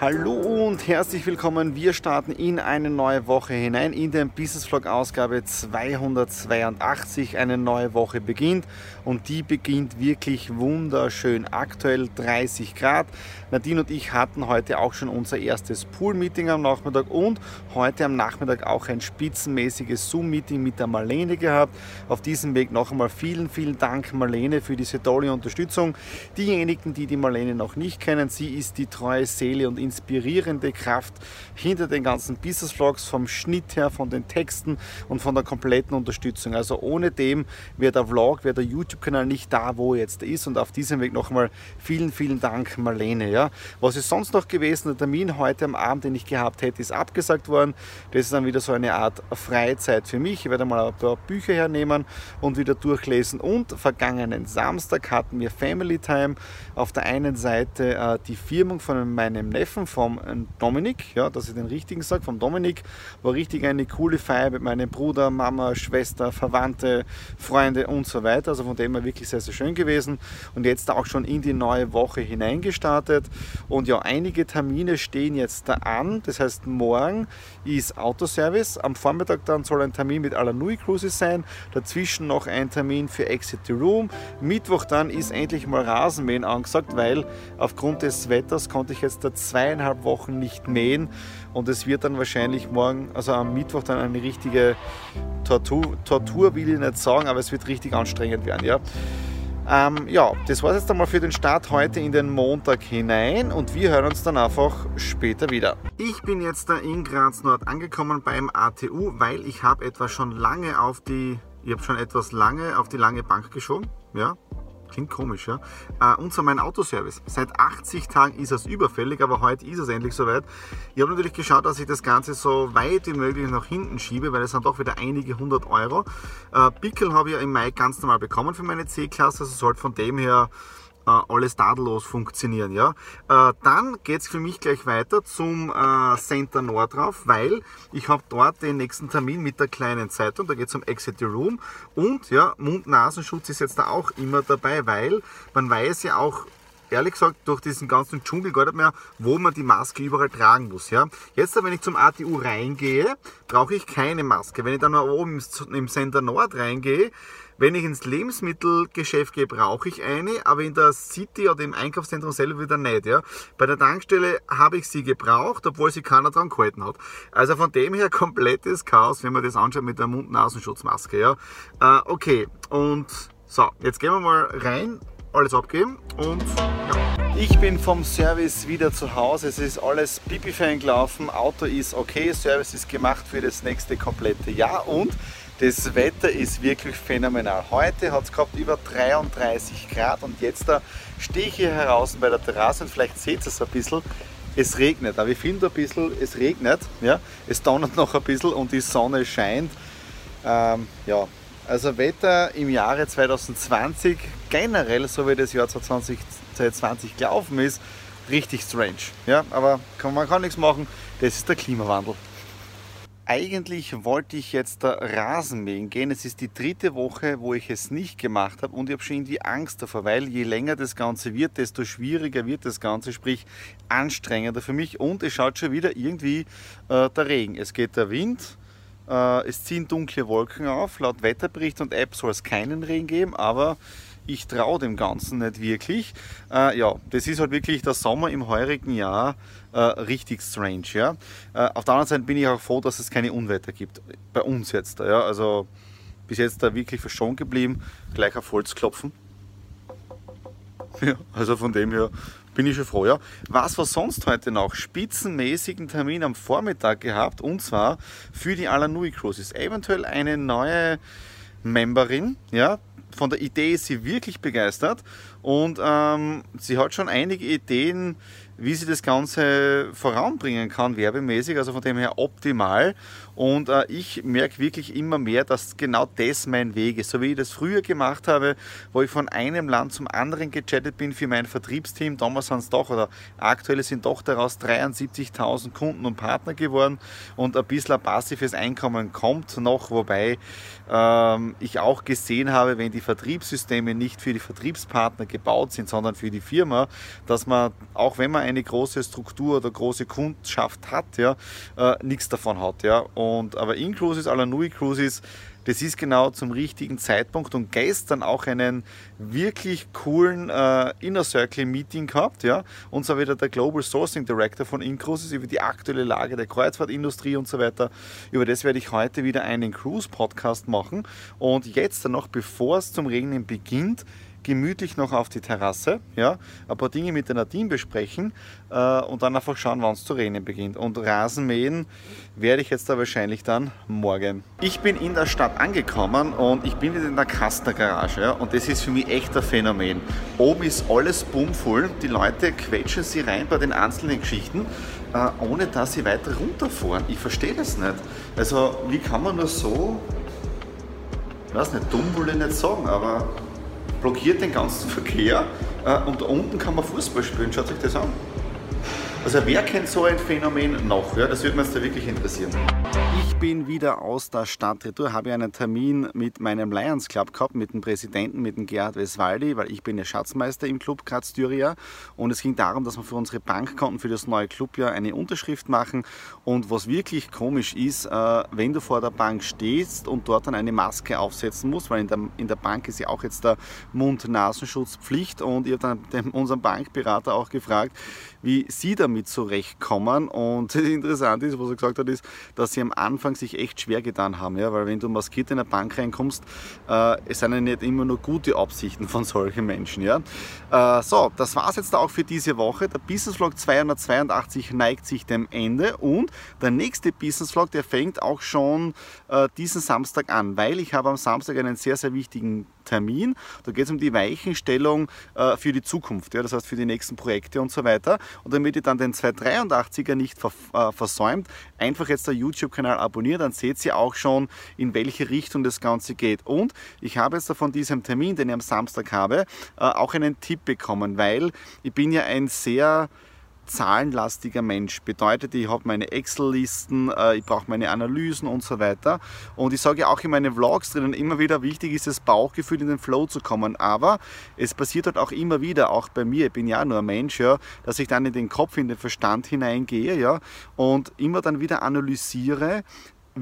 Hallo und herzlich willkommen. Wir starten in eine neue Woche hinein in den Business Vlog Ausgabe 282. Eine neue Woche beginnt und die beginnt wirklich wunderschön. Aktuell 30 Grad. Nadine und ich hatten heute auch schon unser erstes Pool-Meeting am Nachmittag und heute am Nachmittag auch ein spitzenmäßiges Zoom-Meeting mit der Marlene gehabt. Auf diesem Weg noch einmal vielen, vielen Dank Marlene für diese tolle Unterstützung. Diejenigen, die die Marlene noch nicht kennen, sie ist die treue Seele und inspirierende Kraft hinter den ganzen Business Vlogs, vom Schnitt her, von den Texten und von der kompletten Unterstützung. Also ohne dem wäre der Vlog, wäre der YouTube-Kanal nicht da, wo er jetzt ist. Und auf diesem Weg nochmal vielen, vielen Dank, Marlene. Ja. Was ist sonst noch gewesen? Der Termin heute am Abend, den ich gehabt hätte, ist abgesagt worden. Das ist dann wieder so eine Art Freizeit für mich. Ich werde mal ein paar Bücher hernehmen und wieder durchlesen. Und vergangenen Samstag hatten wir Family Time. Auf der einen Seite äh, die Firmung von meinem Neffen, vom äh, Dominik, ja, dass ich den richtigen sage, vom Dominik, war richtig eine coole Feier mit meinem Bruder, Mama, Schwester, Verwandte, Freunde und so weiter. Also von dem her wirklich sehr, sehr schön gewesen. Und jetzt auch schon in die neue Woche hineingestartet. Und ja, einige Termine stehen jetzt da an. Das heißt, morgen ist Autoservice. Am Vormittag dann soll ein Termin mit Alanui Cruises sein. Dazwischen noch ein Termin für Exit the Room. Mittwoch dann ist endlich mal Rasenmähen angesagt, weil aufgrund des Wetters konnte ich jetzt da zweieinhalb Wochen nicht mähen und es wird dann wahrscheinlich morgen, also am Mittwoch dann eine richtige Tortur, Tortur will ich nicht sagen, aber es wird richtig anstrengend werden, ja. Ähm, ja, das war es jetzt einmal für den Start heute in den Montag hinein und wir hören uns dann einfach später wieder. Ich bin jetzt da in Graz Nord angekommen beim ATU, weil ich habe etwas schon lange auf die, ich habe schon etwas lange auf die lange Bank geschoben, ja, Klingt komisch, ja. Äh, und zwar mein Autoservice. Seit 80 Tagen ist es überfällig, aber heute ist es endlich soweit. Ich habe natürlich geschaut, dass ich das Ganze so weit wie möglich nach hinten schiebe, weil es sind doch wieder einige hundert Euro. Äh, Pickel habe ich ja im Mai ganz normal bekommen für meine C-Klasse, also sollte von dem her alles tadellos funktionieren. Ja? Äh, dann geht es für mich gleich weiter zum äh, Center Nord drauf, weil ich habe dort den nächsten Termin mit der kleinen Zeitung, da geht es um Exit the Room und ja, Mund-Nasenschutz ist jetzt da auch immer dabei, weil man weiß ja auch, ehrlich gesagt durch diesen ganzen Dschungel gar nicht mehr, wo man die Maske überall tragen muss. Ja? Jetzt, wenn ich zum ATU reingehe, brauche ich keine Maske. Wenn ich dann oben im Center Nord reingehe, wenn ich ins Lebensmittelgeschäft gehe, brauche ich eine, aber in der City oder im Einkaufszentrum selber wieder nicht. Ja. Bei der Tankstelle habe ich sie gebraucht, obwohl sie keiner dran gehalten hat. Also von dem her komplettes Chaos, wenn man das anschaut mit der Mund-Nasenschutzmaske. Ja. Äh, okay, und so, jetzt gehen wir mal rein, alles abgeben und ja. Ich bin vom Service wieder zu Hause. Es ist alles pipi-fein gelaufen. Auto ist okay. Service ist gemacht für das nächste komplette Jahr. Und das Wetter ist wirklich phänomenal. Heute hat es gehabt über 33 Grad und jetzt stehe ich hier heraus bei der Terrasse und vielleicht seht ihr es ein bisschen. Es regnet, aber ich finde ein bisschen, es regnet, ja, es donnert noch ein bisschen und die Sonne scheint. Ähm, ja, also Wetter im Jahre 2020, generell so wie das Jahr 2020 gelaufen ist, richtig strange. Ja, aber man kann nichts machen, das ist der Klimawandel. Eigentlich wollte ich jetzt da Rasenmähen gehen. Es ist die dritte Woche, wo ich es nicht gemacht habe und ich habe schon irgendwie Angst davor, weil je länger das Ganze wird, desto schwieriger wird das Ganze, sprich anstrengender für mich und es schaut schon wieder irgendwie äh, der Regen. Es geht der Wind, es ziehen dunkle Wolken auf. Laut Wetterbericht und App soll es keinen Regen geben, aber ich traue dem Ganzen nicht wirklich. Äh, ja, das ist halt wirklich der Sommer im heurigen Jahr äh, richtig strange. Ja? Äh, auf der anderen Seite bin ich auch froh, dass es keine Unwetter gibt. Bei uns jetzt. Ja? Also bis jetzt da wirklich verschont geblieben. Gleich auf Holz klopfen. Ja, also von dem her bin ich schon froh. Ja. Was war sonst heute noch? Spitzenmäßigen Termin am Vormittag gehabt und zwar für die Alanui Cruises. Eventuell eine neue Memberin, ja, von der Idee ist sie wirklich begeistert und ähm, sie hat schon einige Ideen, wie sie das Ganze voranbringen kann, werbemäßig, also von dem her optimal. Und äh, ich merke wirklich immer mehr, dass genau das mein Weg ist. So wie ich das früher gemacht habe, wo ich von einem Land zum anderen gechattet bin für mein Vertriebsteam. Damals sind es doch, oder aktuell sind doch daraus 73.000 Kunden und Partner geworden und ein bisschen ein passives Einkommen kommt noch, wobei ähm, ich auch gesehen habe, wenn die Vertriebssysteme nicht für die Vertriebspartner gebaut sind, sondern für die Firma, dass man, auch wenn man eine große Struktur oder große Kundschaft hat, ja, äh, nichts davon hat. Ja. Und, aber Inclusis, Alanui Cruises, das ist genau zum richtigen Zeitpunkt und gestern auch einen wirklich coolen äh, Inner Circle Meeting gehabt, ja, und zwar wieder der Global Sourcing Director von Incruises über die aktuelle Lage der Kreuzfahrtindustrie und so weiter. Über das werde ich heute wieder einen Cruise Podcast machen und jetzt dann noch, bevor es zum Regnen beginnt, gemütlich noch auf die Terrasse, ja, ein paar Dinge mit der Nadine besprechen äh, und dann einfach schauen, wann es zu regnen beginnt. Und Rasenmähen werde ich jetzt da wahrscheinlich dann morgen. Ich bin in der Stadt angekommen und ich bin in der Kastner Garage ja, und das ist für mich echt ein Phänomen. Oben ist alles bummvoll, die Leute quetschen sie rein bei den einzelnen Geschichten, äh, ohne dass sie weiter runterfahren. Ich verstehe das nicht. Also wie kann man nur so, ich weiß nicht, dumm will ich nicht sagen, aber blockiert den ganzen Verkehr äh, und da unten kann man Fußball spielen. Schaut euch das an. Also wer kennt so ein Phänomen noch? Ja, das würde mich da wirklich interessieren. Ich bin wieder aus der Stadt Retour, habe einen Termin mit meinem Lions Club gehabt, mit dem Präsidenten, mit dem Gerhard Weswaldi, weil ich bin ja Schatzmeister im Club Graz Styria und es ging darum, dass wir für unsere Bankkonten für das neue Clubjahr eine Unterschrift machen und was wirklich komisch ist, äh, wenn du vor der Bank stehst und dort dann eine Maske aufsetzen musst, weil in der, in der Bank ist ja auch jetzt der Mund-Nasenschutz-Pflicht und ich habe dann unseren Bankberater auch gefragt, wie sie damit zurechtkommen. Und interessant ist, was er gesagt hat, ist, dass sie am Anfang sich echt schwer getan haben. Ja? Weil wenn du maskiert in eine Bank reinkommst, äh, es sind ja nicht immer nur gute Absichten von solchen Menschen. Ja? Äh, so, das war es jetzt auch für diese Woche. Der Business Vlog 282 neigt sich dem Ende und der nächste Business Vlog, der fängt auch schon äh, diesen Samstag an, weil ich habe am Samstag einen sehr, sehr wichtigen Termin. Da geht es um die Weichenstellung äh, für die Zukunft, ja, das heißt für die nächsten Projekte und so weiter. Und damit ihr dann den 283er nicht äh, versäumt, einfach jetzt der YouTube-Kanal abonnieren, dann seht ihr auch schon, in welche Richtung das Ganze geht. Und ich habe jetzt von diesem Termin, den ich am Samstag habe, äh, auch einen Tipp bekommen, weil ich bin ja ein sehr zahlenlastiger Mensch. Bedeutet, ich habe meine Excel-Listen, äh, ich brauche meine Analysen und so weiter. Und ich sage auch in meinen Vlogs drinnen immer wieder, wichtig ist das Bauchgefühl in den Flow zu kommen. Aber es passiert halt auch immer wieder, auch bei mir, ich bin ja nur ein Mensch, ja, dass ich dann in den Kopf, in den Verstand hineingehe ja, und immer dann wieder analysiere,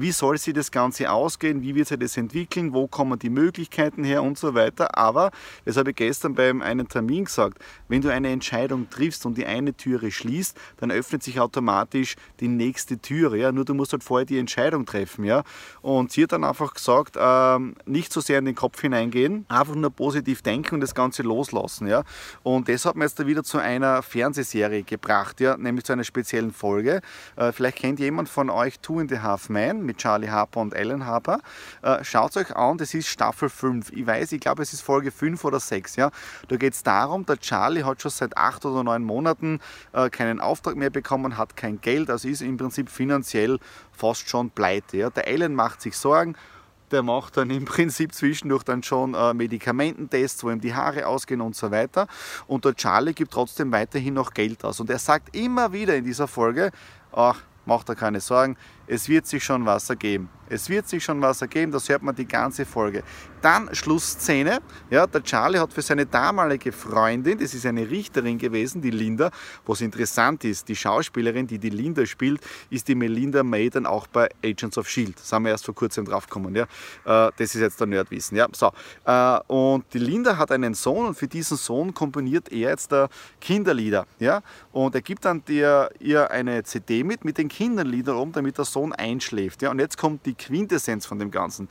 wie soll sich das Ganze ausgehen, wie wird sich das entwickeln, wo kommen die Möglichkeiten her und so weiter. Aber, das habe ich gestern beim einen Termin gesagt, wenn du eine Entscheidung triffst und die eine Türe schließt, dann öffnet sich automatisch die nächste Türe. Ja? Nur du musst halt vorher die Entscheidung treffen. Ja? Und sie hat dann einfach gesagt, ähm, nicht so sehr in den Kopf hineingehen, einfach nur positiv denken und das Ganze loslassen. Ja? Und das hat mir jetzt wieder zu einer Fernsehserie gebracht, ja? nämlich zu einer speziellen Folge. Äh, vielleicht kennt jemand von euch Two in the Half Man mit Charlie Harper und Ellen Harper. Äh, Schaut es euch an, das ist Staffel 5. Ich weiß, ich glaube, es ist Folge 5 oder 6. Ja? Da geht es darum, der Charlie hat schon seit 8 oder 9 Monaten äh, keinen Auftrag mehr bekommen, hat kein Geld, also ist im Prinzip finanziell fast schon pleite. Ja? Der Ellen macht sich Sorgen, der macht dann im Prinzip zwischendurch dann schon äh, Medikamententests, wo ihm die Haare ausgehen und so weiter. Und der Charlie gibt trotzdem weiterhin noch Geld aus. Und er sagt immer wieder in dieser Folge, ach, macht er keine Sorgen, es wird sich schon was ergeben. Es wird sich schon was ergeben, das hört man die ganze Folge. Dann Schlussszene. Ja, der Charlie hat für seine damalige Freundin, das ist eine Richterin gewesen, die Linda, was interessant ist, die Schauspielerin, die die Linda spielt, ist die Melinda May dann auch bei Agents of S.H.I.E.L.D. Das haben wir erst vor kurzem drauf gekommen. Ja. Äh, das ist jetzt der Nerdwissen. Ja. So. Äh, und die Linda hat einen Sohn und für diesen Sohn komponiert er jetzt Kinderlieder. Ja. Und er gibt dann der, ihr eine CD mit, mit den Kinderliedern oben, damit der Sohn einschläft. Ja, und jetzt kommt die Quintessenz von dem Ganzen.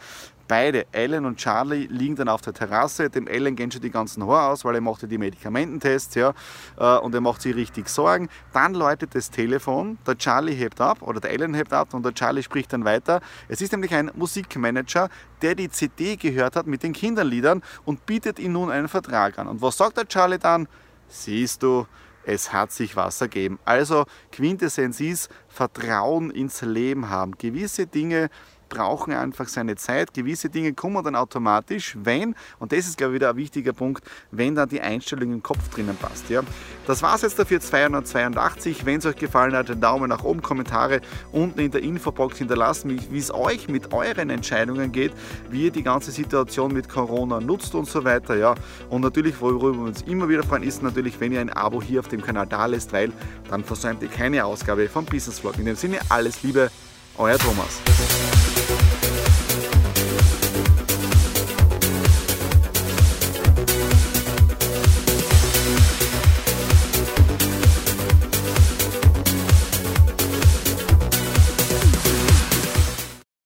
Beide, Ellen und Charlie, liegen dann auf der Terrasse. Dem Ellen gehen schon die ganzen Haare aus, weil er macht ja die Medikamententests ja, äh, und er macht sich richtig Sorgen. Dann läutet das Telefon, der Charlie hebt ab oder der Ellen hebt ab und der Charlie spricht dann weiter. Es ist nämlich ein Musikmanager, der die CD gehört hat mit den Kinderliedern und bietet ihm nun einen Vertrag an. Und was sagt der Charlie dann? Siehst du, es hat sich was ergeben. Also Quintessenz ist Vertrauen ins Leben haben. Gewisse Dinge brauchen einfach seine Zeit. Gewisse Dinge kommen dann automatisch, wenn, und das ist glaube ich wieder ein wichtiger Punkt, wenn dann die Einstellung im Kopf drinnen passt. Ja. Das war es jetzt dafür 282. Wenn es euch gefallen hat, einen Daumen nach oben, Kommentare unten in der Infobox hinterlassen, wie es euch mit euren Entscheidungen geht, wie ihr die ganze Situation mit Corona nutzt und so weiter. Ja. Und natürlich, worüber wir uns immer wieder freuen, ist natürlich, wenn ihr ein Abo hier auf dem Kanal da lässt, weil dann versäumt ihr keine Ausgabe vom Business Vlog. In dem Sinne, alles Liebe, euer Thomas.